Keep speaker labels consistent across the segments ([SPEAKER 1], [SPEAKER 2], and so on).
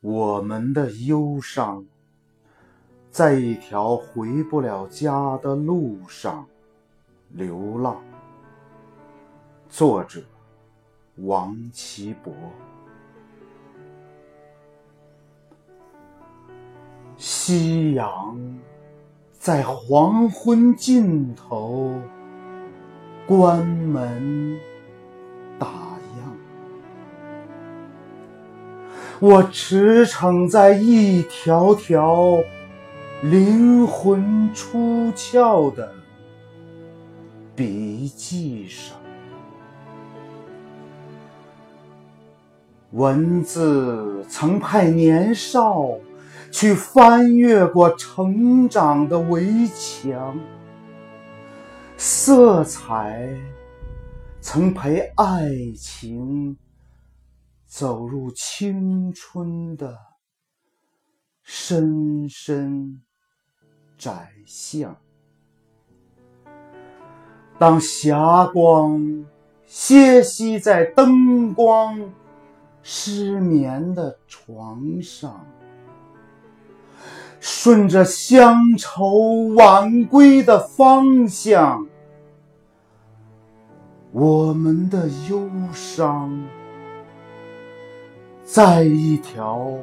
[SPEAKER 1] 我们的忧伤，在一条回不了家的路上流浪。作者：王其博。夕阳在黄昏尽头关门打我驰骋在一条条灵魂出窍的笔记上，文字曾派年少。去翻越过成长的围墙，色彩曾陪爱情走入青春的深深窄巷。当霞光歇息在灯光失眠的床上。顺着乡愁晚归的方向，我们的忧伤，在一条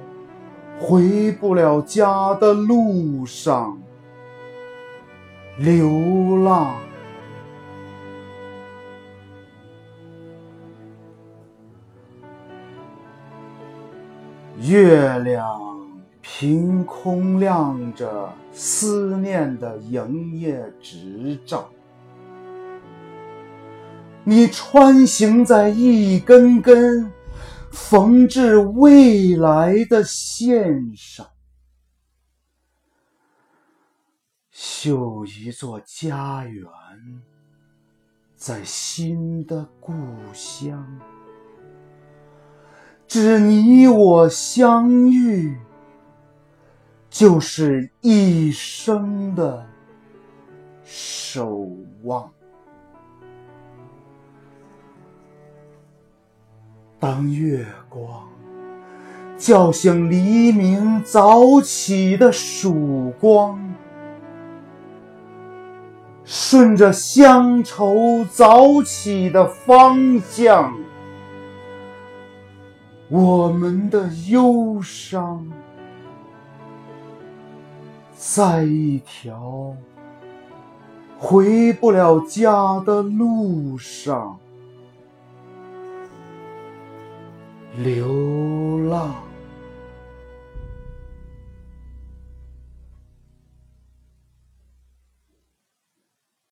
[SPEAKER 1] 回不了家的路上流浪。月亮。凭空亮着思念的营业执照，你穿行在一根根缝制未来的线上，绣一座家园在新的故乡，只你我相遇。就是一生的守望。当月光叫醒黎明早起的曙光，顺着乡愁早起的方向，我们的忧伤。在一条回不了家的路上流浪。